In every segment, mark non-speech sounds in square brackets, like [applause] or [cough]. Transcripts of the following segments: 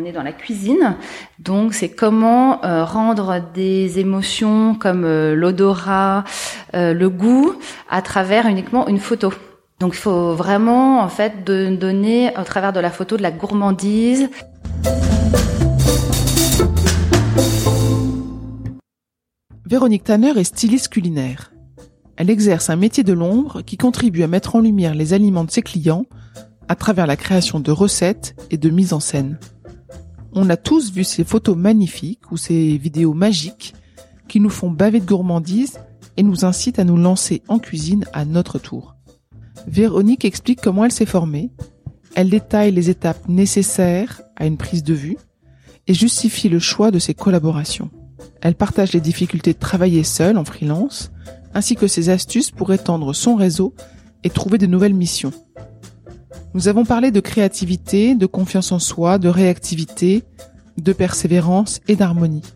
On est dans la cuisine, donc c'est comment euh, rendre des émotions comme euh, l'odorat, euh, le goût, à travers uniquement une photo. Donc il faut vraiment en fait de donner au travers de la photo de la gourmandise. Véronique Tanner est styliste culinaire. Elle exerce un métier de l'ombre qui contribue à mettre en lumière les aliments de ses clients à travers la création de recettes et de mise en scène. On a tous vu ces photos magnifiques ou ces vidéos magiques qui nous font baver de gourmandise et nous incitent à nous lancer en cuisine à notre tour. Véronique explique comment elle s'est formée, elle détaille les étapes nécessaires à une prise de vue et justifie le choix de ses collaborations. Elle partage les difficultés de travailler seule en freelance, ainsi que ses astuces pour étendre son réseau et trouver de nouvelles missions. Nous avons parlé de créativité, de confiance en soi, de réactivité, de persévérance et d'harmonie.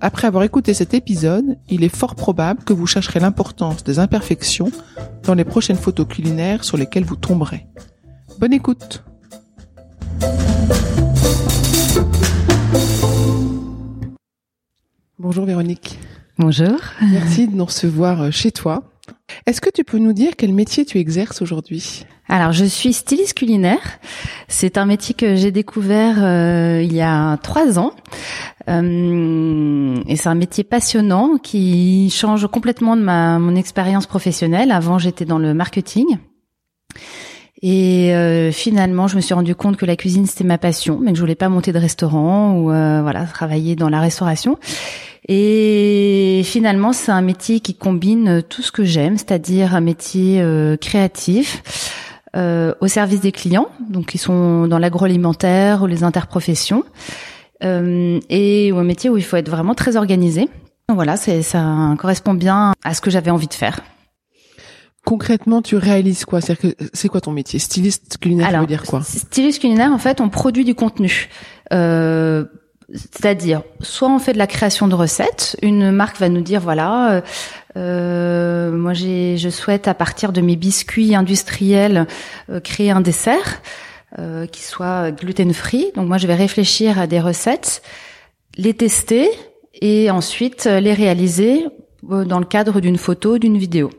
Après avoir écouté cet épisode, il est fort probable que vous chercherez l'importance des imperfections dans les prochaines photos culinaires sur lesquelles vous tomberez. Bonne écoute Bonjour Véronique. Bonjour. Merci de nous recevoir euh, chez toi. Est-ce que tu peux nous dire quel métier tu exerces aujourd'hui? Alors, je suis styliste culinaire. C'est un métier que j'ai découvert euh, il y a trois ans. Euh, et c'est un métier passionnant qui change complètement de ma mon expérience professionnelle. Avant, j'étais dans le marketing. Et euh, finalement, je me suis rendu compte que la cuisine c'était ma passion, mais que je voulais pas monter de restaurant ou voilà travailler dans la restauration. Et finalement, c'est un métier qui combine tout ce que j'aime, c'est-à-dire un métier créatif. Au service des clients, donc ils sont dans l'agroalimentaire ou les interprofessions, et un métier où il faut être vraiment très organisé. Voilà, c'est ça correspond bien à ce que j'avais envie de faire. Concrètement, tu réalises quoi? C'est quoi ton métier? Styliste culinaire, ça veut dire quoi? Styliste culinaire, en fait, on produit du contenu. Euh, c'est-à-dire, soit on fait de la création de recettes. Une marque va nous dire, voilà, euh, euh moi j'ai, je souhaite à partir de mes biscuits industriels euh, créer un dessert euh, qui soit gluten-free. Donc moi je vais réfléchir à des recettes, les tester et ensuite les réaliser dans le cadre d'une photo, d'une vidéo.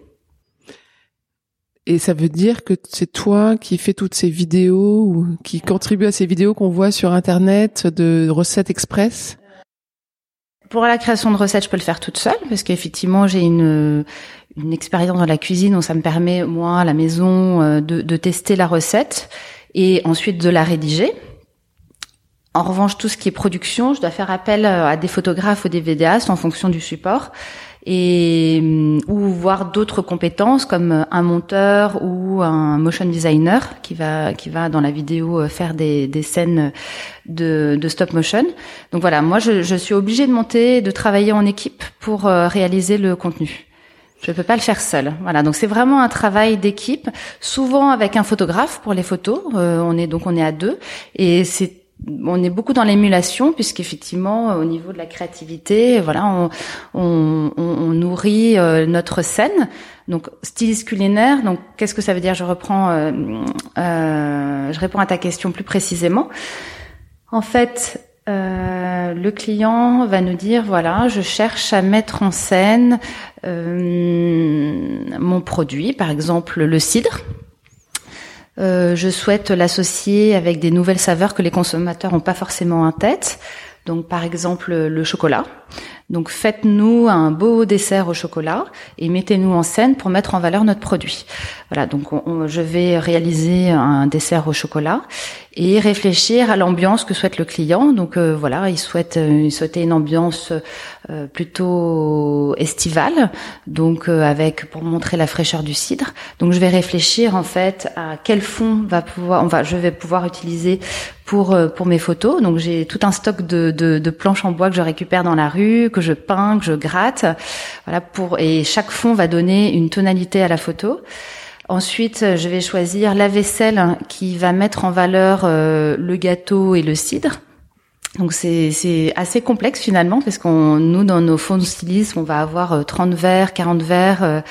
Et ça veut dire que c'est toi qui fais toutes ces vidéos ou qui contribue à ces vidéos qu'on voit sur Internet de recettes express? Pour la création de recettes, je peux le faire toute seule parce qu'effectivement, j'ai une, une expérience dans la cuisine où ça me permet, moi, à la maison, euh, de, de tester la recette et ensuite de la rédiger. En revanche, tout ce qui est production, je dois faire appel euh, à des photographes ou des vidéastes en fonction du support et mm, ou voir d'autres compétences comme un monteur ou un motion designer qui va qui va dans la vidéo euh, faire des, des scènes de, de stop motion. Donc voilà, moi je, je suis obligée de monter, de travailler en équipe pour euh, réaliser le contenu. Je peux pas le faire seul. Voilà, donc c'est vraiment un travail d'équipe, souvent avec un photographe pour les photos. Euh, on est donc on est à deux et c'est on est beaucoup dans l'émulation puisqu'effectivement au niveau de la créativité voilà on, nourrit euh, notre scène. Donc styliste culinaire donc qu'est-ce que ça veut dire? Je reprends euh, euh, je réponds à ta question plus précisément. En fait le client va nous dire voilà je cherche à mettre en scène mon produit par exemple le cidre euh, je souhaite l'associer avec des nouvelles saveurs que les consommateurs n'ont pas forcément en tête. Donc par exemple le chocolat. Donc faites-nous un beau dessert au chocolat et mettez-nous en scène pour mettre en valeur notre produit. Voilà, donc je vais réaliser un dessert au chocolat et réfléchir à l'ambiance que souhaite le client. Donc euh, voilà, il souhaite euh, il souhaitait une ambiance euh, plutôt estivale, donc avec pour montrer la fraîcheur du cidre. Donc je vais réfléchir en fait à quel fond va pouvoir on va je vais pouvoir utiliser pour pour mes photos. Donc j'ai tout un stock de, de, de planches en bois que je récupère dans la rue, je peins, que je gratte. Voilà pour et chaque fond va donner une tonalité à la photo. Ensuite, je vais choisir la vaisselle qui va mettre en valeur euh, le gâteau et le cidre. Donc c'est assez complexe finalement parce qu'on nous dans nos fonds de stylisme on va avoir 30 euh, verres, 40 verres,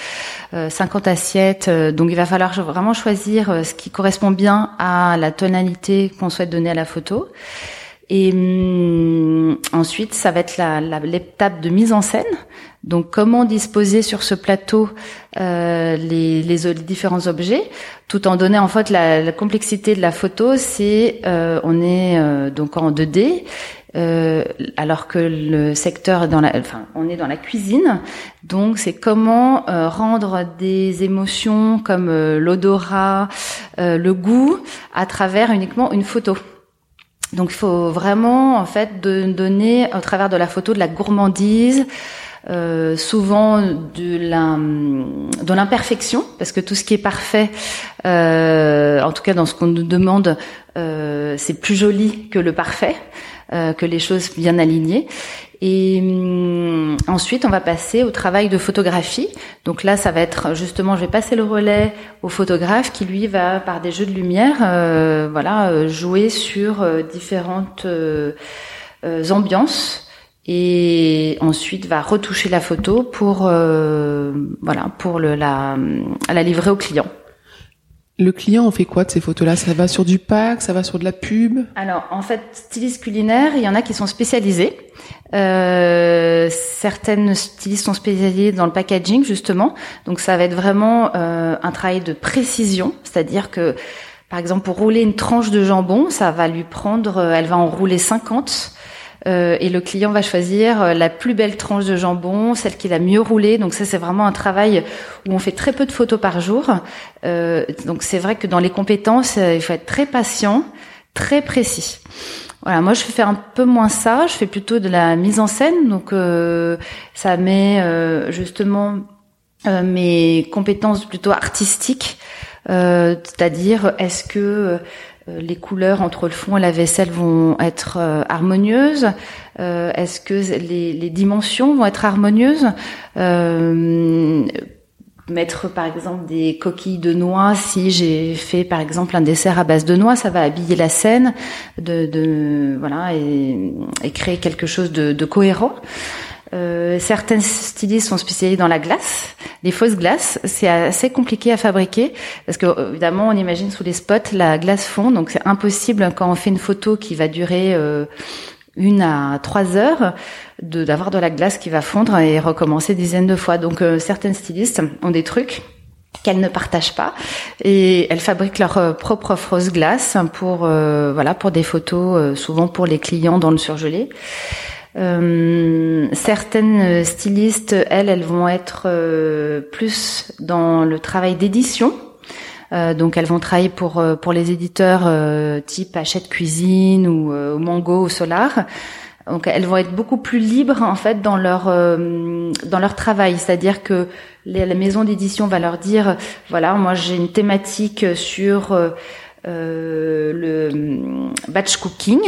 50 assiettes. donc il va falloir vraiment choisir ce qui correspond bien à la tonalité qu'on souhaite donner à la photo. Et hum, ensuite, ça va être l'étape de mise en scène. Donc, comment disposer sur ce plateau euh, les, les, différents objets, tout en donnant en fait la, la complexité de la photo. C'est euh, on est euh, donc en 2D. Euh, alors que le secteur est dans la, enfin, on est dans la cuisine, donc c'est comment euh, rendre des émotions comme l'odorat, le goût, à travers uniquement une photo. Donc il faut vraiment en fait donner au travers de la photo de la gourmandise, euh, souvent de l'imperfection parce que tout ce qui est parfait, euh, en tout cas dans ce qu'on nous demande, euh, c'est plus joli que le parfait, euh, que les choses bien alignées. Et hum, ensuite, on va passer au travail de photographie. Donc là, ça va être justement, je vais passer le relais au photographe qui lui va par des jeux de lumière, euh, voilà, euh, jouer sur euh, différentes ambiances et ensuite va retoucher la photo pour voilà pour le, la, la livrer au client. Le client, on fait quoi de ces photos-là? Ça va sur du pack, ça va sur de la pub? Alors, en fait, stylistes culinaires, il y en a qui sont spécialisés. Euh, certaines stylistes sont spécialisées dans le packaging, justement. Donc, ça va être vraiment euh, un travail de précision, c'est-à-dire que, par exemple, pour rouler une tranche de jambon, ça va lui prendre, euh, elle va en rouler 50 euh, et le client va choisir euh, la plus belle tranche de jambon, celle qui l'a mieux roulé. Donc ça, c'est vraiment un travail où on fait très peu de photos par jour. Euh, donc c'est vrai que dans les compétences, il faut être très patient, très précis. Voilà, moi je fais un peu moins ça. Je fais plutôt de la mise en scène. Donc ça met justement mes compétences plutôt artistiques. c'est-à-dire est-ce que les couleurs entre le fond et la vaisselle vont être euh, harmonieuses euh, Est-ce que les, dimensions vont être harmonieuses? Mettre par exemple des coquilles de noix, si j'ai fait par exemple un dessert à base de noix, ça va habiller la scène, de, voilà et, créer quelque chose de cohérent. Euh, certaines stylistes sont spécialisées dans la glace. Les fausses glaces, c'est assez compliqué à fabriquer parce que évidemment, on imagine sous les spots la glace fond, donc c'est impossible quand on fait une photo qui va durer euh, une à trois heures d'avoir de, la glace qui va fondre et recommencer dizaines de fois. Donc euh, certaines stylistes ont des trucs qu'elles ne partagent pas et elles fabriquent leur propre fausse glace pour voilà pour des photos souvent pour les clients dans le surgelé. Euh, certaines stylistes, elles, elles vont être euh, plus dans le travail d'édition. Euh, donc elles vont travailler pour pour les éditeurs type Hachette Cuisine ou Mango ou Solar. Donc elles vont être beaucoup plus libres en fait dans leur dans leur travail, c'est-à-dire que la maison d'édition va leur dire voilà moi j'ai une thématique sur euh, le mm, batch cooking.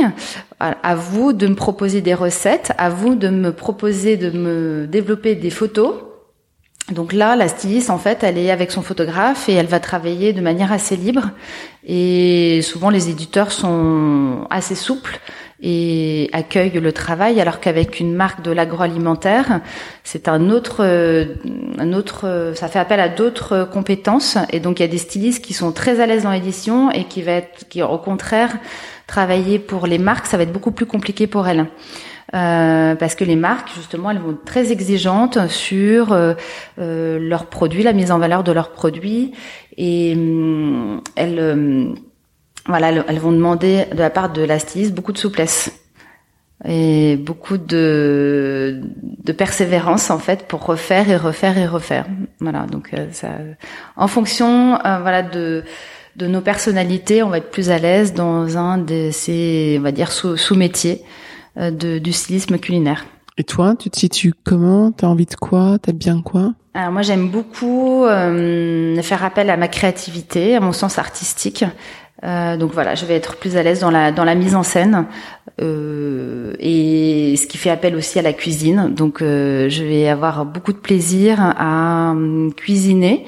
À, vous de me proposer des recettes, à vous de me proposer de me développer des photos. Donc là, la styliste, en fait, elle est avec son photographe et elle va travailler de manière assez libre. Et souvent, les éditeurs sont assez souples et accueille le travail, alors qu'avec une marque de l'agroalimentaire, c'est un autre, un autre, ça fait appel à d'autres compétences. Et donc il y a des stylistes qui sont très à l'aise dans l'édition et qui va être, qui au contraire travailler pour les marques, ça va être beaucoup plus compliqué pour elles. Euh, parce que les marques, justement, elles vont être très exigeantes sur euh, euh leurs produits, la mise en valeur de leurs produits, et hum, elles voilà, elles vont demander de la part de la styliste beaucoup de souplesse. et beaucoup de, de persévérance en fait pour refaire et refaire et refaire. Voilà, donc euh, ça, en fonction, euh, voilà de de nos personnalités, on va être plus à l'aise dans un de ces, on va dire sous, sous métiers euh, de, du stylisme culinaire. Et toi, tu te situes comment? T'as envie de quoi? T'aimes bien quoi? Alors moi, j'aime beaucoup faire appel à ma créativité, à mon sens artistique. Euh, donc voilà, je vais être plus à l'aise dans la dans la mise en scène euh, et ce qui fait appel aussi à la cuisine. Donc euh, je vais avoir beaucoup de plaisir à hum, cuisiner.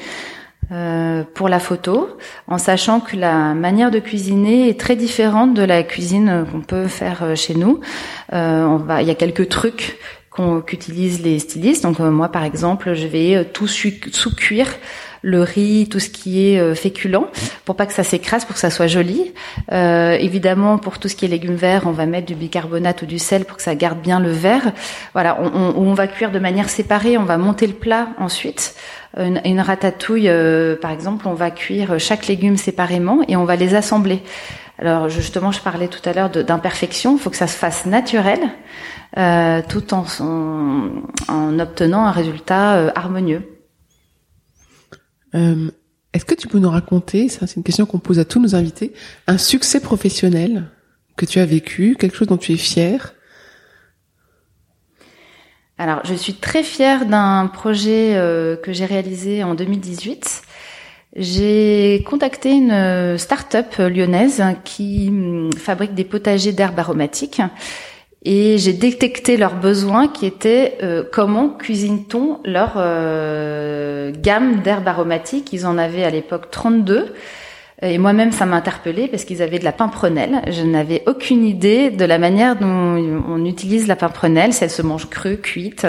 Euh, pour la photo, en sachant que la manière de cuisiner est très différente de la cuisine qu'on peut faire euh, chez nous. il y a quelques trucs qu'utilisent les stylistes. Donc moi, par exemple, je vais tout sous-cuire le riz, tout ce qui est euh, féculent, pour pas que ça s'écrase, pour que ça soit joli. Euh, évidemment, pour tout ce qui est légumes verts, on va mettre du bicarbonate ou du sel pour que ça garde bien le vert. Voilà, on, on, on va cuire de manière séparée, on va monter le plat ensuite. Une, une ratatouille, euh, par exemple, on va cuire chaque légume séparément et on va les assembler. Alors justement, je parlais tout à l'heure d'imperfection. Il faut que ça se fasse naturel, euh, tout en, en, en, obtenant un résultat euh, harmonieux. Euh, Est-ce que tu peux nous raconter, ça c'est une question qu'on pose à tous nos invités, un succès professionnel que tu as vécu, quelque chose dont tu es fier Alors, je suis très fière d'un projet euh, que j'ai réalisé en 2018. J'ai contacté une start-up lyonnaise qui hum, fabrique des potagers d'herbes aromatiques et j'ai détecté leurs besoins qui étaient euh, comment cuisine-t-on leur euh, gamme d'herbes aromatiques. Ils en avaient à l'époque 32. Et moi-même, ça m'a interpellée parce qu'ils avaient de la pimprenelle. Je n'avais aucune idée de la manière dont on utilise la pimprenelle, si elle se mange crue, cuite.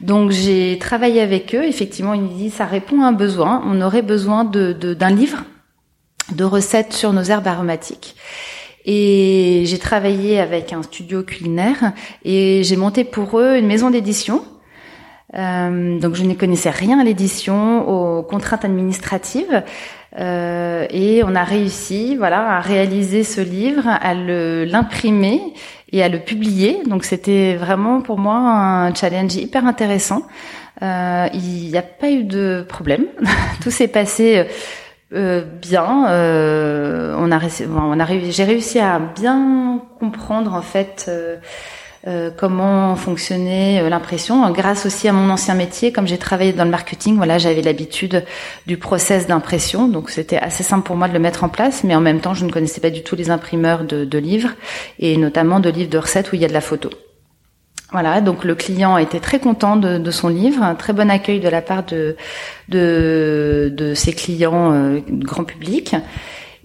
Donc j'ai travaillé avec eux. Effectivement, ils me disent ça répond à un besoin. On aurait besoin de, d'un livre de recettes sur nos herbes aromatiques. Et j'ai travaillé avec un studio culinaire et j'ai monté pour eux une maison d'édition. Euh, donc je ne connaissais rien à l'édition, aux contraintes administratives. Euh, et on a réussi, voilà, à réaliser ce livre, à l'imprimer et à le publier. Donc c'était vraiment pour moi un challenge hyper intéressant. Euh, il n'y a pas eu de problème. [laughs] Tout s'est passé euh, bien. Euh, on a, on a j'ai réussi à bien comprendre en fait euh, euh comment fonctionnait l'impression, grâce aussi à mon ancien métier. Comme j'ai travaillé dans le marketing, voilà, j'avais l'habitude du process d'impression, donc c'était assez simple pour moi de le mettre en place. Mais en même temps, je ne connaissais pas du tout les imprimeurs de, de livres et notamment de livres de recettes où il y a de la photo. Voilà, donc le client était très content de, de, son livre, un très bon accueil de la part de de, de ses clients euh, grand public.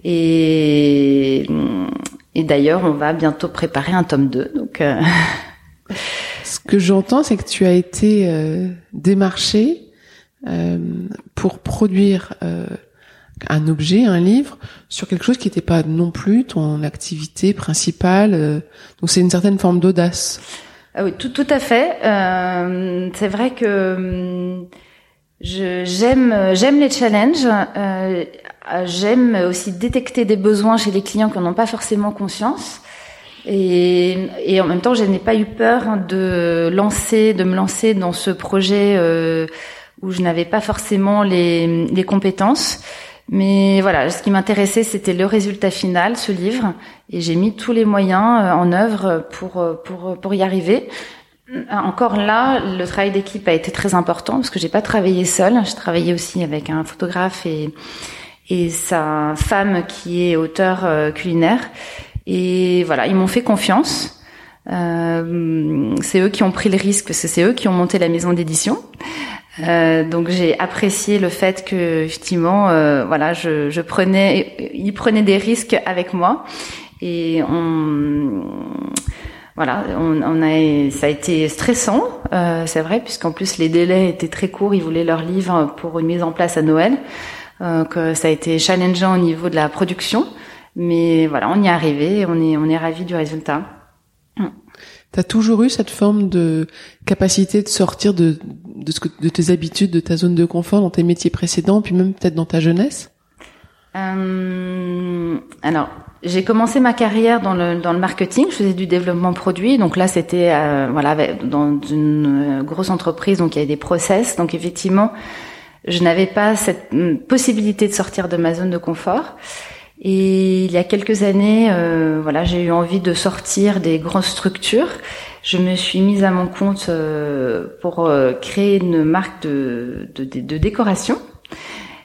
Et, et d'ailleurs, on va bientôt préparer un tome 2. Donc, euh... [laughs] ce que j'entends, c'est que tu as été euh, démarché euh, pour produire euh, un objet, un livre, sur quelque chose qui n'était pas non plus ton activité principale. Euh. donc, c'est une certaine forme d'audace. Ah oui, tout, tout à fait. Euh, c'est vrai que hum, j'aime, j'aime les challenges. Euh, j'aime aussi détecter des besoins chez les clients qui n'en ont pas forcément conscience. Et, et, en même temps, je n'ai pas eu peur de lancer, de me lancer dans ce projet euh, où je n'avais pas forcément les, les compétences. Mais voilà, ce qui m'intéressait, c'était le résultat final, ce livre, et j'ai mis tous les moyens euh, en œuvre pour euh, pour pour y arriver. Euh, encore là, le travail d'équipe a été très important parce que j'ai pas travaillé seule. J'ai travaillé aussi avec un photographe et et sa femme qui est auteur culinaire. Et voilà, ils m'ont fait confiance. Euh, c'est eux qui ont pris le risque c'est eux qui ont monté la maison d'édition. Euh, donc j'ai apprécié le fait que effectivement, euh, voilà, je, je, prenais, ils prenaient des risques avec moi. Et on, voilà, on, on a, ça a été stressant, euh, c'est vrai, puisqu'en plus les délais étaient très courts, ils voulaient leur livre pour une mise en place à Noël, donc ça a été challengeant au niveau de la production, mais voilà, on y est arrivé, on est, on est ravi du résultat. T'as toujours eu cette forme de capacité de sortir de, de, ce que, de tes habitudes, de ta zone de confort dans tes métiers précédents, puis même peut-être dans ta jeunesse? Euh, Alors, j'ai commencé ma carrière dans le, dans le marketing. Je faisais du développement produit. Donc là, c'était euh, voilà dans une euh, grosse entreprise. Donc il y avait des process. Donc effectivement, je n'avais pas cette mm, possibilité de sortir de ma zone de confort. Et il y a quelques années, euh, voilà, j'ai eu envie de sortir des grosses structures. Je me suis mise à mon compte pour créer une marque de, de, de décoration.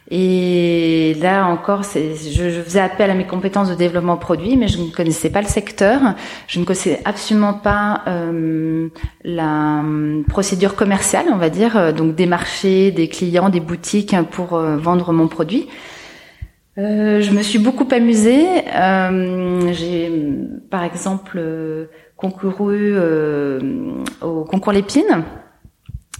Et là encore, je, je, faisais appel à mes compétences de développement produit, mais je ne connaissais pas le secteur. Je ne connaissais absolument pas euh, la euh, procédure commerciale, on va dire, euh, donc des marchés, des clients, des boutiques pour euh, vendre mon produit. Euh, je me suis beaucoup amusée. J'ai, par exemple, concouru au concours Lépine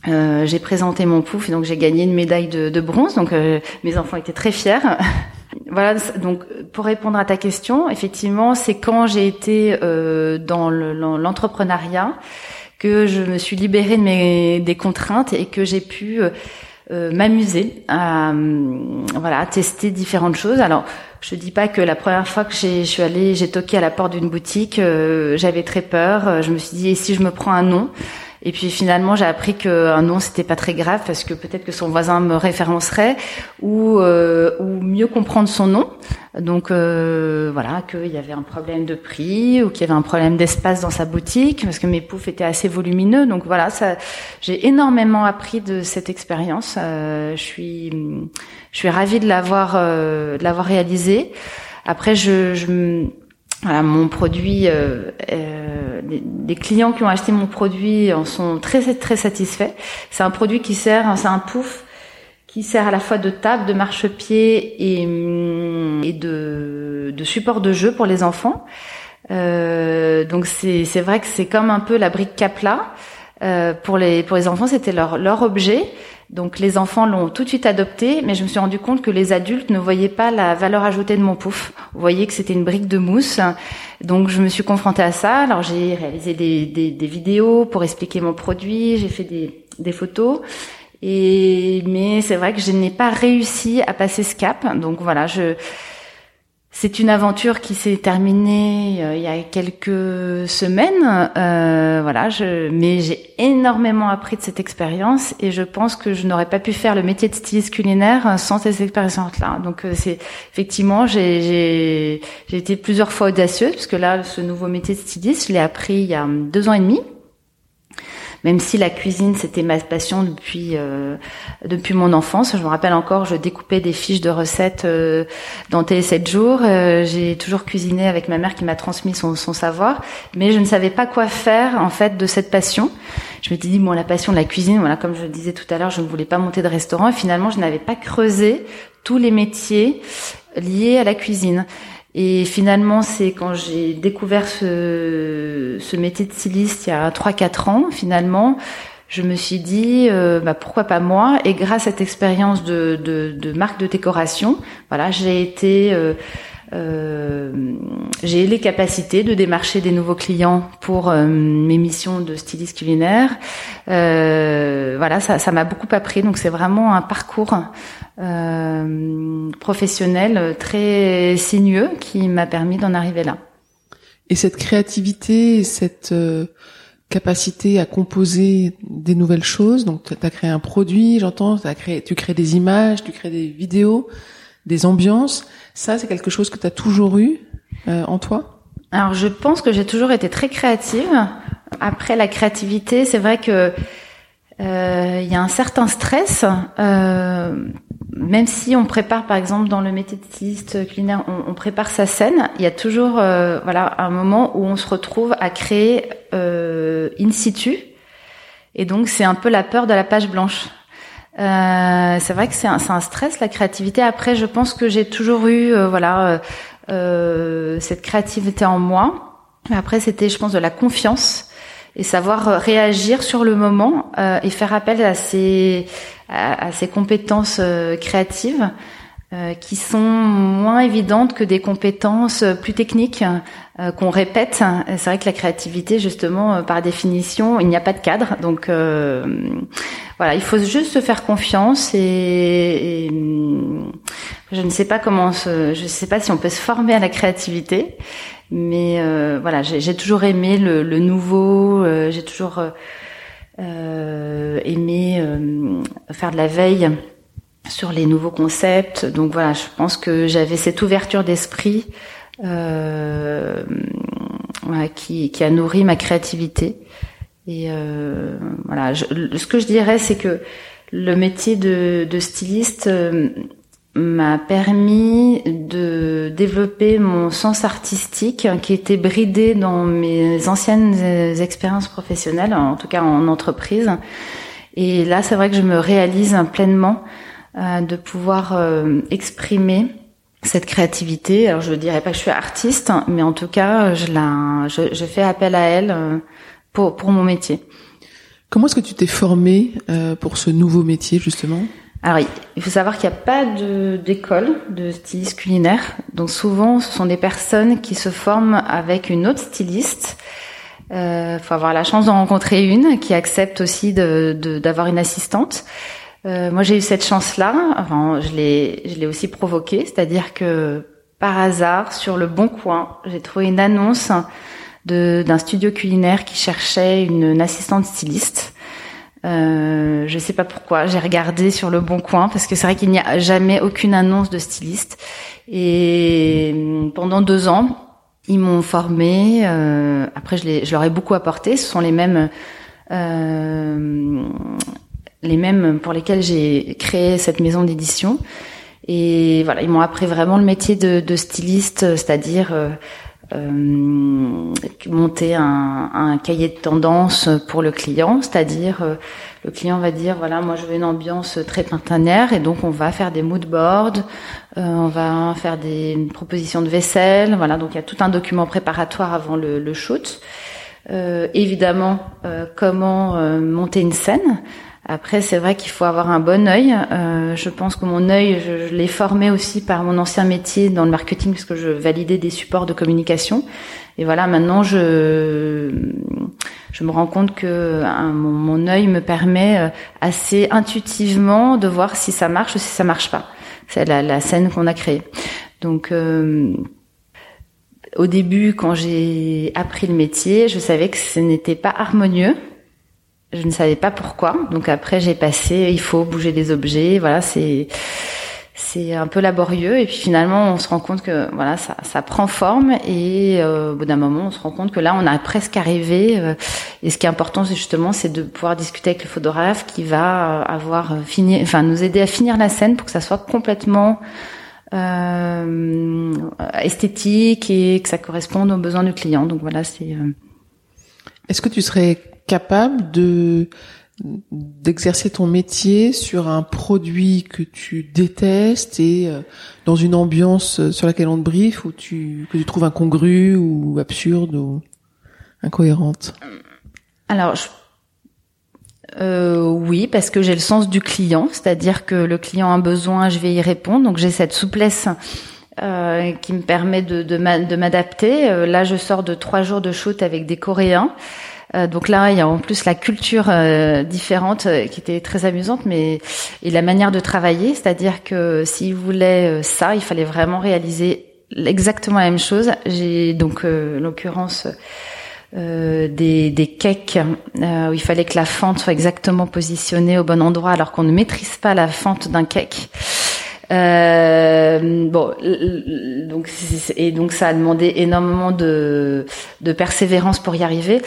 euh, j'ai présenté mon pouf, donc j'ai gagné une médaille de, bronze. Donc euh, mes enfants étaient très fiers. [laughs] voilà. Donc pour répondre à ta question, effectivement, c'est quand j'ai été euh, dans l'entrepreneuriat que je me suis libérée de mes des contraintes et que j'ai pu euh, m'amuser à voilà à tester différentes choses. Alors je dis pas que la première fois que je suis allée, j'ai toqué à la porte d'une boutique, j'avais très peur. Je me suis dit et si je me prends un nom? Et puis finalement, j'ai appris qu'un nom c'était pas très grave parce que peut-être que son voisin me référencerait ou euh, ou mieux comprendre son nom. Donc euh, voilà, qu'il y avait un problème de prix ou qu'il y avait un problème d'espace dans sa boutique parce que mes poufs étaient assez volumineux. Donc voilà, ça, j'ai énormément appris de cette expérience. Euh, je suis je suis ravie de l'avoir euh, de l'avoir réalisé. Après, je, je voilà, mon produit, euh, euh, clients qui ont acheté mon produit en sont très très satisfaits. C'est un produit qui sert, c'est un pouf qui sert à la fois de table, de marchepied et, et de, de support de jeu pour les enfants. Euh, donc c'est c'est vrai que c'est comme un peu la brique Capla. Euh, pour les pour les enfants, c'était leur leur objet. Donc les enfants l'ont tout de suite adopté, mais je me suis rendu compte que les adultes ne voyaient pas la valeur ajoutée de mon pouf. Vous voyez que c'était une brique de mousse. Donc je me suis confrontée à ça. Alors j'ai réalisé des, des, des, vidéos pour expliquer mon produit, j'ai fait des, des photos. Et mais c'est vrai que je n'ai pas réussi à passer ce cap. Donc voilà, je c'est une aventure qui s'est terminée euh, il y a quelques semaines, euh, voilà. Je, mais j'ai énormément appris de cette expérience et je pense que je n'aurais pas pu faire le métier de styliste culinaire sans ces expériences-là. Donc euh, c'est effectivement, j'ai été plusieurs fois audacieuse parce que là, ce nouveau métier de styliste, je l'ai appris il y a deux ans et demi même si la cuisine c'était ma passion depuis euh, depuis mon enfance. Je me rappelle encore, je découpais des fiches de recettes euh, dans Télé 7 jours. Euh, j'ai toujours cuisiné avec ma mère qui m'a transmis son, son savoir, mais je ne savais pas quoi faire en fait de cette passion. Je m'étais dit bon la passion de la cuisine, voilà comme je le disais tout à l'heure, je ne voulais pas monter de restaurant et finalement je n'avais pas creusé tous les métiers liés à la cuisine. Et finalement, c'est quand j'ai découvert ce, ce métier de styliste il y a 3-4 ans, finalement, je me suis dit euh, bah, pourquoi pas moi? Et grâce à cette expérience de, de, de marque de décoration voilà j'ai été euh, j'ai les capacités de démarcher des nouveaux clients pour euh, mes missions de styliste culinaire. Euh, voilà, ça, ça m'a beaucoup appris. Donc c'est vraiment un parcours euh, professionnel très sinueux qui m'a permis d'en arriver là. Et cette créativité, cette capacité à composer des nouvelles choses. Donc, tu as créé un produit, j'entends, tu crées des images, tu crées des vidéos des ambiances. Ça, c'est quelque chose que tu as toujours eu euh, en toi? Alors, je pense que j'ai toujours été très créative. Après la créativité, c'est vrai que euh, il y a un certain stress, euh, même si on prépare, par exemple, dans le métier de styliste culinaire, on, on, prépare sa scène. Il y a toujours, voilà, un moment où on se retrouve à créer in situ, et donc c'est un peu la peur de la page blanche. Euh, c'est vrai que c'est un, un, stress la créativité. Après, je pense que j'ai toujours eu euh, voilà euh, euh, cette créativité en moi. Après, c'était, je pense, de la confiance et savoir réagir sur le moment et faire appel à ces à, à ces compétences créatives euh, qui sont moins évidentes que des compétences plus techniques euh, qu'on répète. C'est vrai que la créativité, justement, euh, par définition, il n'y a pas de cadre. Donc voilà, il faut juste se faire confiance et, et Je ne sais pas comment se, je ne sais pas si on peut se former à la créativité, mais euh, voilà, j'ai toujours aimé le, le nouveau, euh, j'ai toujours euh, aimé faire de la veille sur les nouveaux concepts. Donc voilà, je pense que j'avais cette ouverture d'esprit voilà, qui, qui a nourri ma créativité. Et voilà, je, ce que je dirais, c'est que le métier de, de styliste m'a permis de développer mon sens artistique qui était bridé dans mes anciennes expériences professionnelles, en tout cas en entreprise. Et là, c'est vrai que je me réalise pleinement euh, de pouvoir euh, exprimer cette créativité. Alors, je ne dirais pas que je suis artiste, mais en tout cas, je, la, je, je fais appel à elle euh, pour, pour mon métier. Comment est-ce que tu t'es formée pour ce nouveau métier, justement? Alors, il faut savoir qu'il n'y a pas d'école de, styliste culinaire. Donc souvent, ce sont des personnes qui se forment avec une autre styliste. Il euh, faut avoir la chance d'en rencontrer une qui accepte aussi d'avoir de, une assistante. Euh, moi, j'ai eu cette chance-là. Enfin, je l'ai, je l'ai aussi provoquée, c'est-à-dire que par hasard, sur le Bon Coin, j'ai trouvé une annonce d'un studio culinaire qui cherchait une assistante styliste. Euh, je sais pas pourquoi. J'ai regardé sur le bon coin parce que c'est vrai qu'il n'y a jamais aucune annonce de styliste. Et euh, pendant deux ans, ils m'ont formé. Euh, après, je, je, leur ai beaucoup apporté. Ce sont les mêmes, euh, les mêmes pour lesquels j'ai créé cette maison d'édition. Et voilà, ils m'ont appris vraiment le métier de, de styliste, c'est-à-dire euh, euh, monter un, cahier de tendance pour le client, c'est-à-dire euh, le client va dire voilà moi je veux une ambiance très printanière et donc on va faire des mood boards, euh, on va faire des propositions de vaisselle, voilà donc il y a tout un document préparatoire avant le, le shoot. Évidemment comment monter une scène après, c'est vrai qu'il faut avoir un bon œil. Euh, je pense que mon œil, je, l'ai formé aussi par mon ancien métier dans le marketing, puisque je validais des supports de communication. Et voilà, maintenant, je je me rends compte que hein, mon, mon, œil me permet euh, assez intuitivement de voir si ça marche ou si ça marche pas. C'est la, la scène qu'on a créée. Donc euh, au début, quand j'ai appris le métier, je savais que ce n'était pas harmonieux je ne savais pas pourquoi. Donc après, j'ai passé, il faut bouger des objets. Voilà, c'est c'est un peu laborieux. Et puis finalement, on se rend compte que voilà, ça, ça prend forme. Et euh, au bout d'un moment, on se rend compte que là, on a presque arrivé. Euh, et ce qui est important, c'est justement, c'est de pouvoir discuter avec le photographe qui va avoir fini, enfin, nous aider à finir la scène pour que ça soit complètement euh, esthétique et que ça corresponde aux besoins du client. Donc voilà, c'est. Euh, Est-ce que tu serais capable de d'exercer ton métier sur un produit que tu détestes et euh, dans une ambiance sur laquelle on te briefe ou tu que tu trouves incongru ou absurde ou incohérente? Alors euh, oui, parce que j'ai le sens du client, c'est-à-dire que le client a besoin, je vais y répondre, donc j'ai cette souplesse euh, qui me permet de, de m'adapter. Euh, là, je sors de trois jours de shoot avec des Coréens. Euh, donc là, il y a en plus la culture euh, différente euh, qui était très amusante, mais et la manière de travailler, c'est-à-dire que s'ils voulaient ça, il fallait vraiment réaliser exactement la même chose. J'ai donc l'occurrence des, des cakes où il fallait que la fente soit exactement positionnée au bon endroit, alors qu'on ne maîtrise pas la fente d'un cake. Euh, bon, donc et donc ça a demandé énormément de, de persévérance pour y arriver.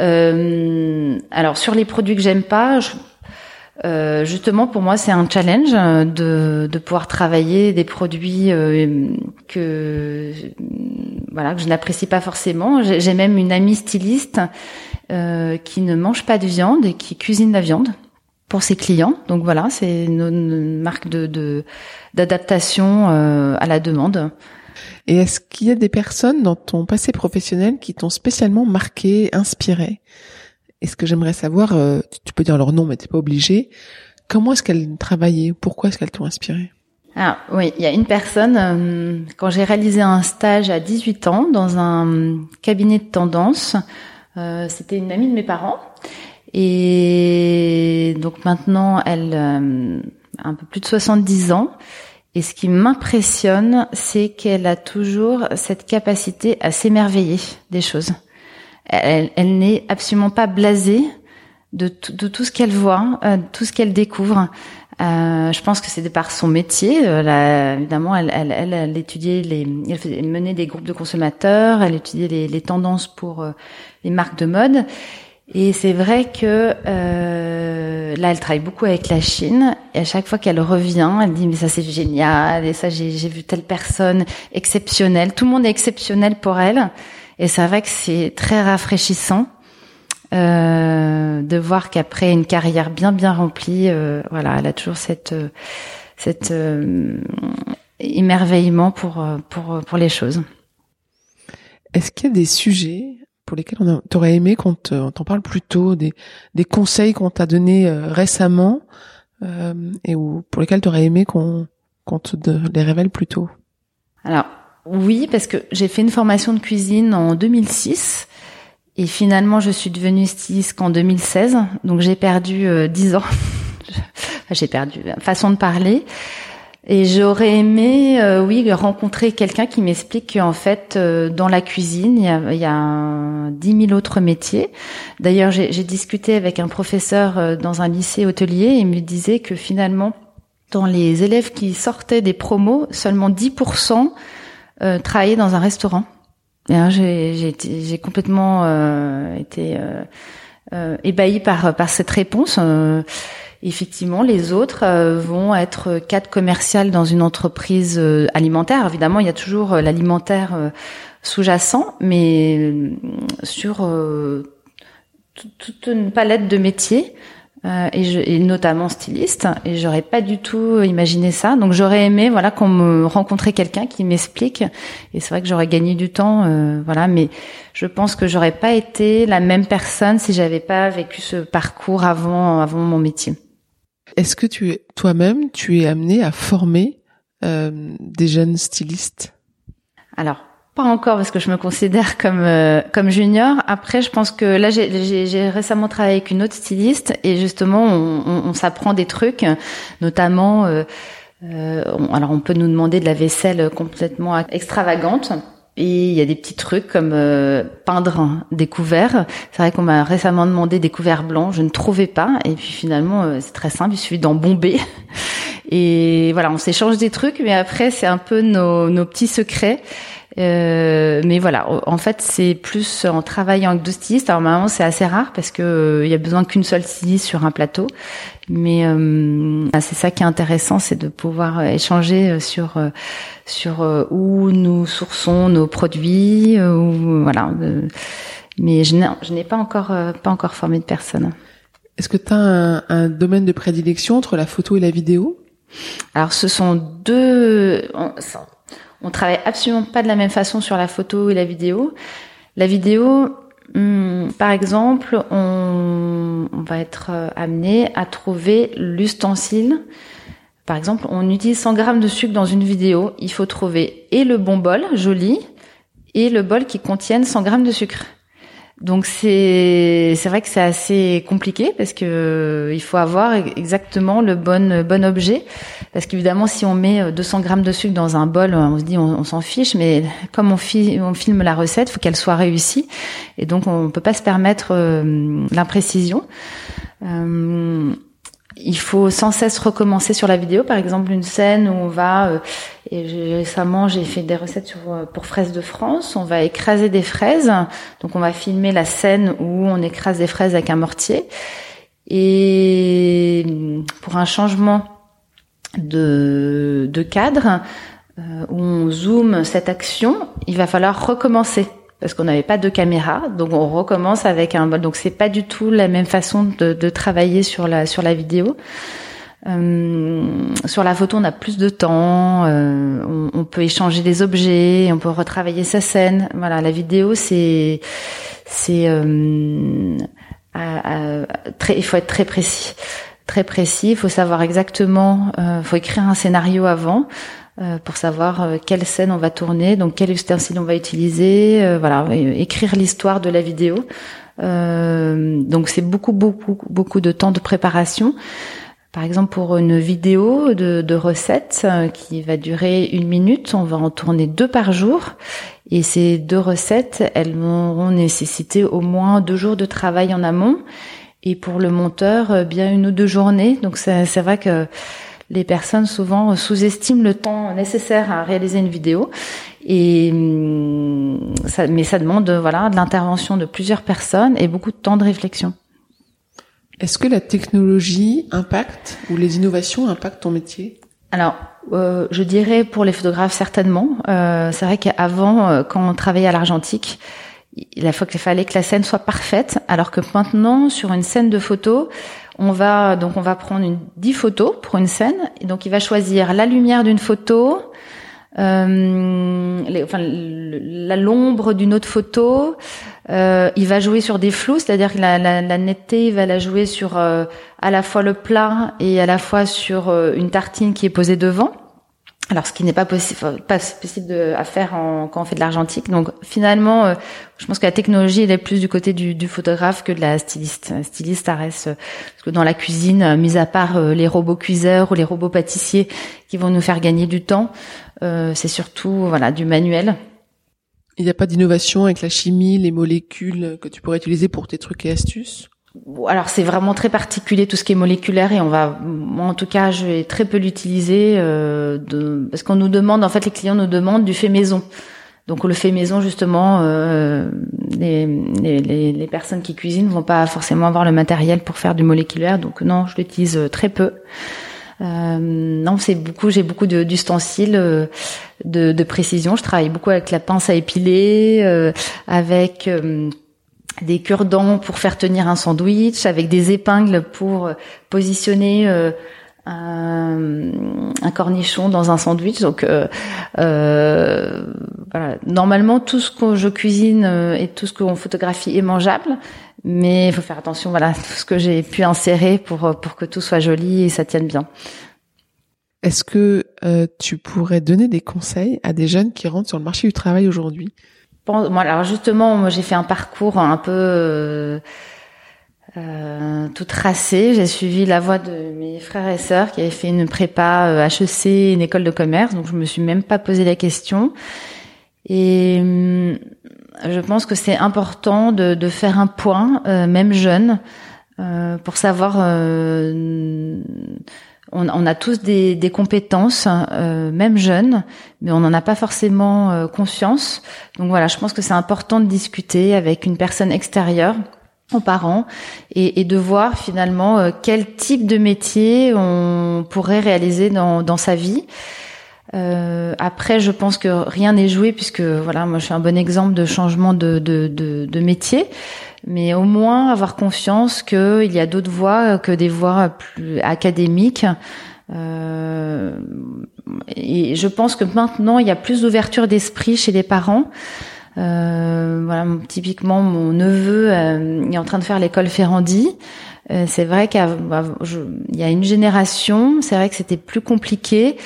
Euh, alors sur les produits que j'aime pas, je, euh, justement pour moi c'est un challenge de, de pouvoir travailler des produits euh, que voilà que je n'apprécie pas forcément. J'ai même une amie styliste euh, qui ne mange pas de viande et qui cuisine la viande pour ses clients. Donc voilà, c'est une, marque de d'adaptation euh, à la demande. Et est-ce qu'il y a des personnes dans ton passé professionnel qui t'ont spécialement marqué, inspiré? Et ce que j'aimerais savoir, euh, tu peux dire leur nom, mais t'es pas obligé. Comment est-ce qu'elles travaillaient Pourquoi est-ce qu'elles t'ont inspiré? Ah oui, il y a une personne, euh, quand j'ai réalisé un stage à 18 ans dans un cabinet de tendance, c'était une amie de mes parents et donc maintenant, elle a un peu plus de 70 ans. Et ce qui m'impressionne, c'est qu'elle a toujours cette capacité à s'émerveiller des choses. Elle, elle n'est absolument pas blasée de, de tout ce qu'elle voit, euh, tout ce qu'elle découvre. Euh, je pense que c'est par son métier. Euh, évidemment, elle, elle, elle, elle, étudiait les, elle, menait des groupes de consommateurs, elle étudiait les, les tendances pour euh, les marques de mode. Et c'est vrai que euh, là, elle travaille beaucoup avec la Chine. Et à chaque fois qu'elle revient, elle dit mais ça c'est génial. Et ça j'ai vu telle personne exceptionnelle. Tout le monde est exceptionnel pour elle. Et c'est vrai que c'est très rafraîchissant euh, de voir qu'après une carrière bien bien remplie, euh, voilà, elle a toujours cette euh, cette euh, émerveillement pour pour pour les choses. Est-ce qu'il y a des sujets pour lesquels on t'aurait aimé qu'on t'en parle plus tôt, des des conseils qu'on t'a donnés récemment et ou pour lesquels t'aurais aimé qu'on qu'on te les révèle plus tôt? Alors oui, parce que j'ai fait une formation de cuisine en 2006 et finalement, je suis devenue styliste qu'en 2016, donc j'ai perdu euh, 10 ans. [laughs] j'ai perdu façon de parler. Et j'aurais aimé, euh, oui, rencontrer quelqu'un qui m'explique qu'en fait, euh, dans la cuisine, il y a, y a 10 000 autres métiers. D'ailleurs, j'ai discuté avec un professeur euh, dans un lycée hôtelier et il me disait que finalement, dans les élèves qui sortaient des promos, seulement 10% travaillaient dans un restaurant. J'ai complètement euh, été euh, euh, ébahie par par cette réponse. Euh, effectivement, les autres vont être cadres commerciales dans une entreprise alimentaire. Évidemment, il y a toujours l'alimentaire sous-jacent, mais sur toute une palette de métiers. Euh, et, je, et, notamment styliste. Et j'aurais pas du tout imaginé ça. Donc j'aurais aimé, voilà, qu'on me rencontrait quelqu'un qui m'explique. Et c'est vrai que j'aurais gagné du temps, euh, voilà. Mais je pense que j'aurais pas été la même personne si j'avais pas vécu ce parcours avant, avant mon métier. Est-ce que tu es toi-même, tu es amené à former euh, des jeunes stylistes? Alors pas encore parce que je me considère comme euh, comme junior. Après, je pense que là, j'ai récemment travaillé avec une autre styliste et justement, on, on, s'apprend des trucs, notamment. Euh, alors, on peut nous demander de la vaisselle complètement extravagante. Et il y a des petits trucs comme euh, peindre des couverts. C'est vrai qu'on m'a récemment demandé des couverts blancs, je ne trouvais pas. Et puis finalement, c'est très simple, il suffit d'en bomber. [laughs] Et voilà, on s'échange des trucs, mais après, c'est un peu nos petits secrets. Euh, mais voilà, en fait, c'est plus en travaillant avec deux stylistes. Alors normalement, c'est assez rare parce que euh, il y a besoin qu'une seule styliste sur un plateau. Mais euh, bah, c'est ça qui est intéressant, c'est de pouvoir échanger sur sur où nous sourçons nos produits. Ou, voilà. mais je n'ai pas encore pas encore formé de personne. Est-ce que tu as un, un domaine de prédilection entre la photo et la vidéo? Alors ce sont deux, on travaille absolument pas de la même façon sur la photo et la vidéo. La vidéo, hmm, par exemple, on, va être euh, amené à trouver l'ustensile. Par exemple, on utilise 100 grammes de sucre dans une vidéo. Il faut trouver et le bon bol, joli, et le bol qui contienne 100 grammes de sucre. Donc c'est c'est vrai que c'est assez compliqué parce que euh, il faut avoir exactement le bon bon objet. Parce qu'évidemment si on met 200 euh, grammes de sucre dans un bol on se dit on, s'en fiche mais comme on, on filme la recette faut qu'elle soit réussie. Et donc on peut pas se permettre euh, l'imprécision il faut sans cesse recommencer sur la vidéo. Par exemple, une scène où on va, euh, et récemment j'ai fait des recettes euh, pour fraises de France, on va écraser des fraises. Donc on va filmer la scène où on écrase des fraises avec un mortier. Et pour un changement de, de cadre, euh, où on zoome cette action, il va falloir recommencer parce qu'on n'avait pas de caméra, donc on recommence avec un Donc c'est pas du tout la même façon de, de travailler sur la sur la vidéo. Euh, sur la photo, on a plus de temps, euh, on, peut échanger des objets, on peut retravailler sa scène. Voilà, la vidéo, c'est c'est euh, très, il faut être très précis, très précis. Il faut savoir exactement, il euh, faut écrire un scénario avant. Euh, pour savoir euh, quelle scène on va tourner, donc quel ustensile on va utiliser, euh, voilà, écrire l'histoire de la vidéo. donc c'est beaucoup beaucoup beaucoup de temps de préparation. Par exemple, pour une vidéo de, de recettes qui va durer une minute, on va en tourner deux par jour. Et ces deux recettes, elles vont nécessiter au moins deux jours de travail en amont. Et pour le monteur, bien une ou deux journées. Donc c'est vrai que les personnes souvent sous-estiment le temps nécessaire à réaliser une vidéo. Et hum, ça, mais ça demande voilà de l'intervention de plusieurs personnes et beaucoup de temps de réflexion. Est-ce que la technologie impacte ou les innovations impactent ton métier? Alors, euh, je dirais pour les photographes certainement. Euh, c'est vrai qu'avant, euh, quand on travaillait à l'argentique, il fallait que la scène soit parfaite, alors que maintenant, sur une scène de photo, on va donc on va prendre une, 10 photos pour une scène, et donc il va choisir la lumière d'une photo, euh, l'ombre d'une autre photo. Euh, il va jouer sur des flous, c'est-à-dire que la, netteté, il va la jouer sur euh, à la fois le plat et à la fois sur une tartine qui est posée devant. Alors, ce qui n'est pas possible, pas possible de, à faire en, quand on fait de l'argentique. Donc, finalement, euh, je pense que la technologie, elle est plus du côté du, du photographe que de la styliste. Styliste, ça reste parce que dans la cuisine, mis à part les robots cuiseurs ou les robots pâtissiers qui vont nous faire gagner du temps, euh, c'est surtout voilà du manuel. Il n'y a pas d'innovation avec la chimie, les molécules que tu pourrais utiliser pour tes trucs et astuces? Alors c'est vraiment très particulier tout ce qui est moléculaire et on va, moi en tout cas, je vais très peu l'utiliser euh, de, parce qu'on nous demande, en fait, les clients nous demandent du fait maison. Donc le fait maison justement, euh, les, les, personnes qui cuisinent vont pas forcément avoir le matériel pour faire du moléculaire, donc non, je l'utilise très peu. Euh, non, c'est beaucoup. J'ai beaucoup d'ustensiles euh, de, de, précision. Je travaille beaucoup avec la pince à épiler, euh, avec euh, des cure-dents pour faire tenir un sandwich, avec des épingles pour positionner un, un, cornichon dans un sandwich. Donc, voilà. Normalement, tout ce que je cuisine et tout ce qu'on photographie est mangeable. Mais il faut faire attention, voilà, [laughs] tout ce que j'ai pu insérer pour pour que tout soit joli et ça tienne bien. Est-ce que euh, tu pourrais donner des conseils à des jeunes qui rentrent sur le marché du travail aujourd'hui? Alors justement, moi j'ai fait un parcours un peu euh, euh, tout tracé. J'ai suivi la voie de mes frères et sœurs qui avaient fait une prépa HEC, une école de commerce, donc je me suis même pas posé la question. Et hum, je pense que c'est important de, de, faire un point, euh, même jeune, euh, pour savoir. Euh, on, on, a tous des, des compétences, euh, même jeunes, mais on n'en a pas forcément euh, conscience. Donc voilà, je pense que c'est important de discuter avec une personne extérieure aux parents et, et de voir finalement quel type de métier on pourrait réaliser dans, dans sa vie. Euh, après, je pense que rien n'est joué puisque voilà, moi je suis un bon exemple de changement de, de, de, de métier, mais au moins avoir confiance qu'il y a d'autres voies que des voies plus académiques. Euh, et je pense que maintenant il y a plus d'ouverture d'esprit chez les parents. Euh, voilà, typiquement mon neveu euh, est en train de faire l'école Ferrandi. Euh, c'est vrai qu'il y a une génération, c'est vrai que c'était plus compliqué.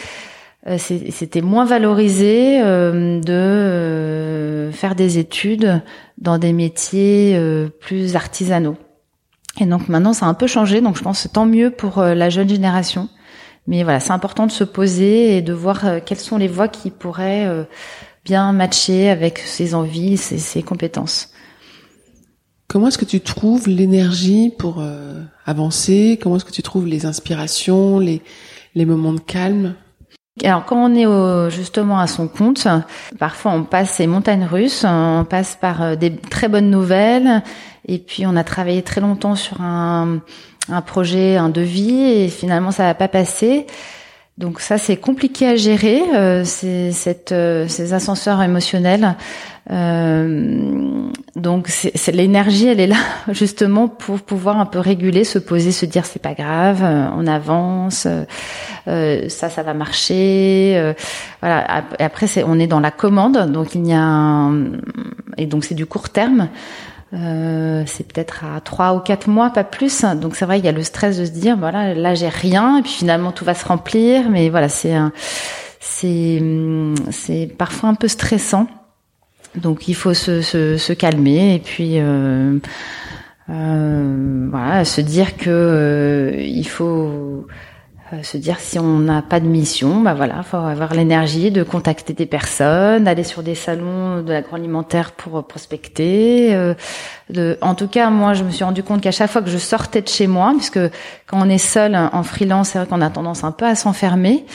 Euh, c'était moins valorisé euh, de euh, faire des études dans des métiers plus artisanaux. Et donc maintenant, ça a un peu changé. Donc je pense que tant mieux pour la jeune génération. Mais voilà, c'est important de se poser et de voir quelles sont les voies qui pourraient bien matcher avec ses envies, ses, ses compétences. Comment est-ce que tu trouves l'énergie pour avancer? Comment est-ce que tu trouves les inspirations, les moments de calme? Alors quand on est justement à son compte, parfois on passe ces montagnes russes, on passe par euh, des très bonnes nouvelles, et puis on a travaillé très longtemps sur un, projet, un devis, et finalement ça va pas passer. Donc ça c'est compliqué à gérer, euh, euh, ces ascenseurs émotionnels. Euh, donc c'est l'énergie, elle est là [laughs] justement pour pouvoir un peu réguler, se poser, se dire c'est pas grave, euh, on avance, euh, ça ça va marcher. voilà. Après c'est on est dans la commande, donc il y a un, et donc c'est du court terme. Euh, c'est peut-être à trois ou quatre mois, pas plus. Donc c'est vrai, il y a le stress de se dire, voilà, là j'ai rien, et puis finalement tout va se remplir. Mais voilà, c'est c'est c'est parfois un peu stressant. Donc il faut se, se, se calmer et puis euh, voilà, se dire que il faut euh, se dire si on n'a pas de mission, bah voilà, faut avoir l'énergie de contacter des personnes, d'aller sur des salons de l'agroalimentaire pour prospecter. Euh, de, en tout cas, moi, je me suis rendu compte qu'à chaque fois que je sortais de chez moi, puisque quand on est seul en freelance, c'est vrai qu'on a tendance un peu à s'enfermer.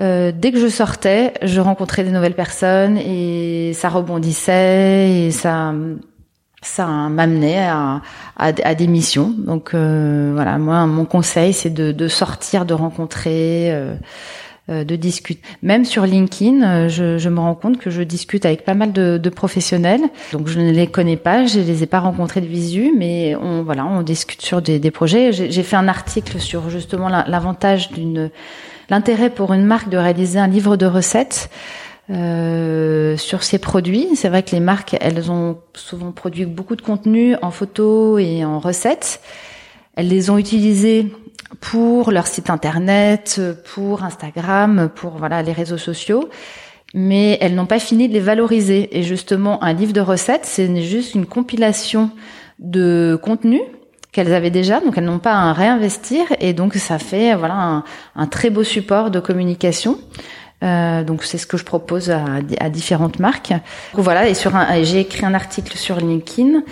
Euh, dès que je sortais, je rencontrais des nouvelles personnes et ça rebondissait et ça ça m'amenait à, à, des missions. Donc euh, voilà, moi mon conseil c'est de, de, sortir, de rencontrer, euh, euh, de discuter. Même sur LinkedIn, je, je, me rends compte que je discute avec pas mal de, de, professionnels. Donc je ne les connais pas, je les ai pas rencontrés de visu, mais on voilà, on discute sur des, des projets. J'ai fait un article sur justement l'avantage d'une l'intérêt pour une marque de réaliser un livre de recettes. Euh, sur ces produits. C'est vrai que les marques, elles ont souvent produit beaucoup de contenu en photo et en recettes. Elles les ont utilisés pour leur site internet, pour Instagram, pour voilà les réseaux sociaux, mais elles n'ont pas fini de les valoriser. Et justement, un livre de recettes, c'est juste une compilation de contenu qu'elles avaient déjà, donc elles n'ont pas à réinvestir, et donc ça fait voilà un très beau support de communication. Euh, donc c'est ce que je propose à, à différentes marques. voilà, et sur j'ai écrit un article sur LinkedIn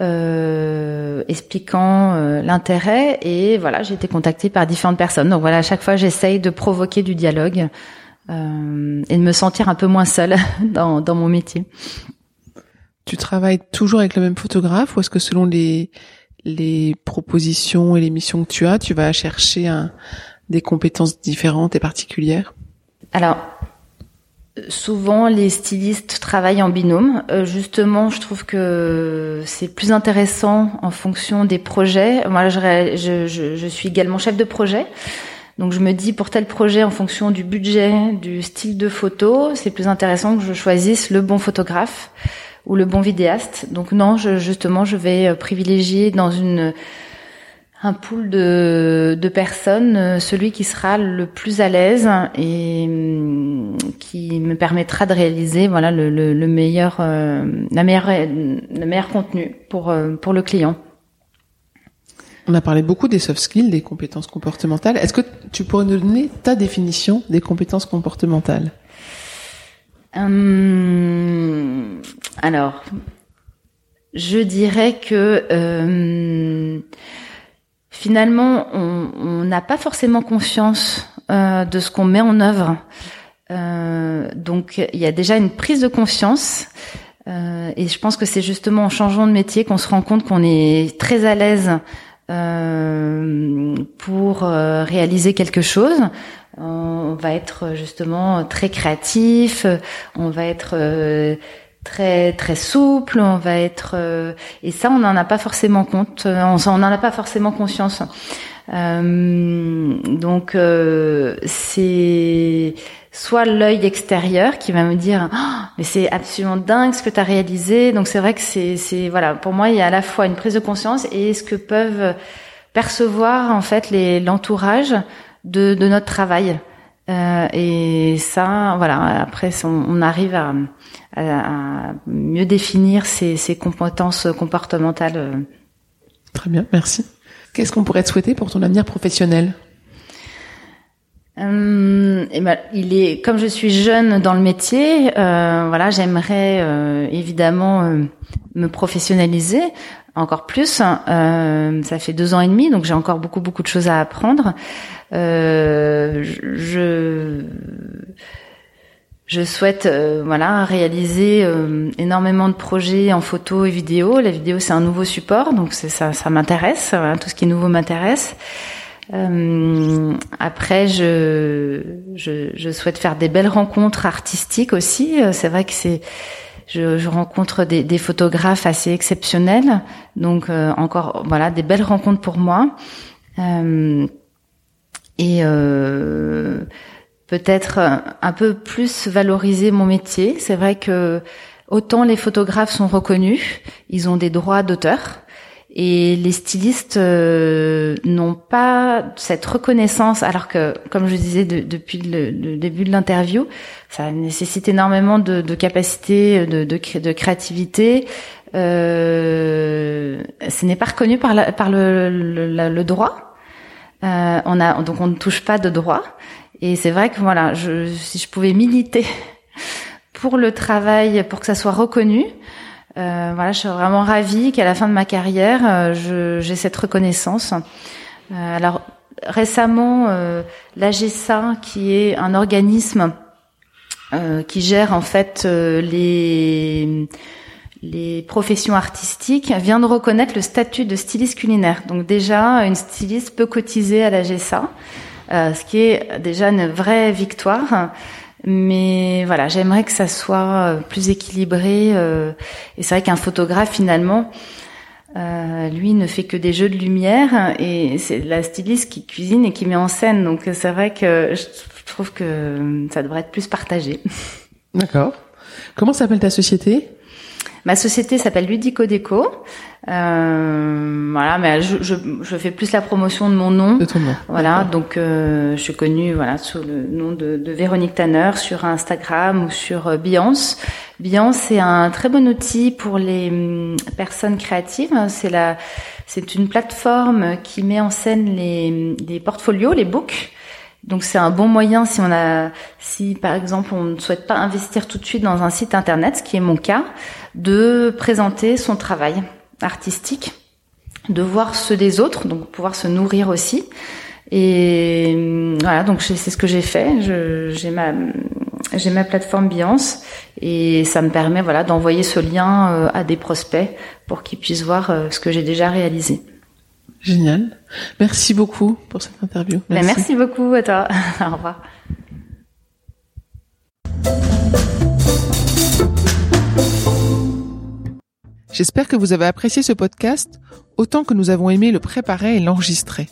euh, expliquant euh, l'intérêt et voilà, j'ai été contactée par différentes personnes. Donc voilà, à chaque fois j'essaye de provoquer du dialogue euh, et de me sentir un peu moins seule [laughs] dans, dans mon métier. Tu travailles toujours avec le même photographe ou est-ce que selon les les propositions et les missions que tu as, tu vas chercher un, des compétences différentes et particulières? Alors, souvent les stylistes travaillent en binôme. Euh, justement, je trouve que c'est plus intéressant en fonction des projets. Moi, je, je, je, suis également chef de projet. Donc je me dis pour tel projet, en fonction du budget, du style de photo, c'est plus intéressant que je choisisse le bon photographe ou le bon vidéaste. Donc non, je, justement, je vais privilégier dans une un pool de, de, personnes, euh, celui qui sera le plus à l'aise et hum, qui me permettra de réaliser voilà le, le, le meilleur euh, la meilleure le meilleur contenu pour euh, pour le client. On a parlé beaucoup des soft skills, des compétences comportementales. Est-ce que tu pourrais nous donner ta définition des compétences comportementales? Hum, Alors, je dirais que euh, finalement, on n'a pas forcément conscience euh, de ce qu'on met en œuvre. Euh, donc, il y a déjà une prise de conscience. Euh, et je pense que c'est justement en changeant de métier qu'on se rend compte qu'on est très à l'aise pour réaliser quelque chose. On va être justement très créatif, on va être très très souple, on va être euh, et ça on n'en a pas forcément compte, euh, on n'en a pas forcément conscience. Euh, donc euh, c'est soit l'œil extérieur qui va me dire oh, mais c'est absolument dingue ce que tu as réalisé. Donc c'est vrai que c'est c'est voilà, pour moi il y a à la fois une prise de conscience et ce que peuvent percevoir en fait les l'entourage de de notre travail. Euh, et ça, voilà. Après, on, arrive à, à, mieux définir ces, ces, compétences comportementales. Très bien, merci. Qu'est-ce qu'on pourrait te souhaiter pour ton avenir professionnel? Euh, et ben, il est comme je suis jeune dans le métier, euh, voilà, j'aimerais euh, évidemment euh, me professionnaliser encore plus. Euh, ça fait deux ans et demi, donc j'ai encore beaucoup beaucoup de choses à apprendre. Euh, je je souhaite euh, voilà réaliser euh, énormément de projets en photo et vidéo. La vidéo c'est un nouveau support, donc c'est ça ça m'intéresse. tout ce qui est nouveau m'intéresse. Euh, après, je, je, je souhaite faire des belles rencontres artistiques aussi. C'est vrai que c'est je, rencontre des, photographes assez exceptionnels, donc encore voilà des belles rencontres pour moi. Euh, et euh, peut-être un peu plus valoriser mon métier. C'est vrai que autant les photographes sont reconnus, ils ont des droits d'auteur. Et les stylistes euh, n'ont pas cette reconnaissance, alors que, comme je disais depuis le, début de l'interview, ça nécessite énormément de, de capacité, de, créativité, euh, ce n'est pas reconnu par, le, droit. Euh, donc on ne touche pas de droit. Et c'est vrai que voilà, si je pouvais militer [laughs] pour le travail, pour que ça soit reconnu, euh, voilà, je suis vraiment ravie qu'à la fin de ma carrière, euh, j'ai cette reconnaissance. Euh, alors récemment, euh, l'AGSA, qui est un organisme qui gère en fait les les professions artistiques, vient de reconnaître le statut de styliste culinaire. Donc déjà, une styliste peut cotiser à l'AGSA, euh, ce qui est déjà une vraie victoire. Mais voilà, j'aimerais que ça soit plus équilibré. et c'est vrai qu'un photographe, finalement, euh, lui ne fait que des jeux de lumière et c'est la styliste qui cuisine et qui met en scène. Donc c'est vrai que je trouve que ça devrait être plus partagé. D'accord. Comment s'appelle ta société? Ma société s'appelle Ludico Déco. Euh, voilà, mais je, je, je, fais plus la promotion de mon nom. De ton nom. Voilà, donc euh, je suis connue voilà sous le nom de, de Véronique Tanner sur Instagram ou sur Biance. Biance c'est un très bon outil pour les hum, personnes créatives. C'est la, c'est une plateforme qui met en scène les, les portfolios, les books. Donc c'est un bon moyen si on a, si par exemple on ne souhaite pas investir tout de suite dans un site internet, ce qui est mon cas, de présenter son travail artistique, de voir ceux des autres, donc pouvoir se nourrir aussi. Et voilà, donc c'est ce que j'ai fait. J'ai ma j'ai ma plateforme Biance et ça me permet voilà d'envoyer ce lien euh, à des prospects pour qu'ils puissent voir euh, ce que j'ai déjà réalisé. Génial. Merci beaucoup pour cette interview. Ben, merci, merci beaucoup à toi. [laughs] Au revoir. J'espère que vous avez apprécié ce podcast autant que nous avons aimé le préparer et l'enregistrer.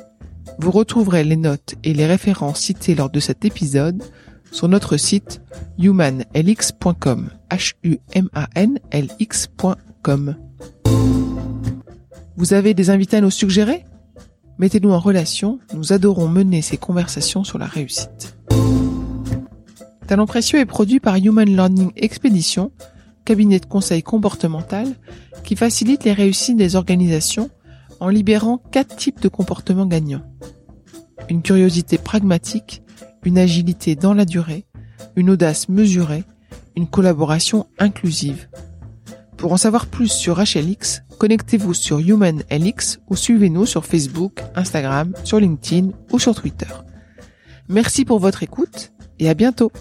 Vous retrouverez les notes et les références citées lors de cet épisode sur notre site humanlx.com. H-U-M-A-N-L-X.com. Vous avez des invités à nous suggérer? Mettez-nous en relation, nous adorons mener ces conversations sur la réussite. Talent précieux est produit par Human Learning Expedition, cabinet de conseil comportemental qui facilite les réussites des organisations en libérant quatre types de comportements gagnants. Une curiosité pragmatique, une agilité dans la durée, une audace mesurée, une collaboration inclusive. Pour en savoir plus sur HLX, connectez-vous sur HumanLX ou suivez-nous sur Facebook, Instagram, sur LinkedIn ou sur Twitter. Merci pour votre écoute et à bientôt.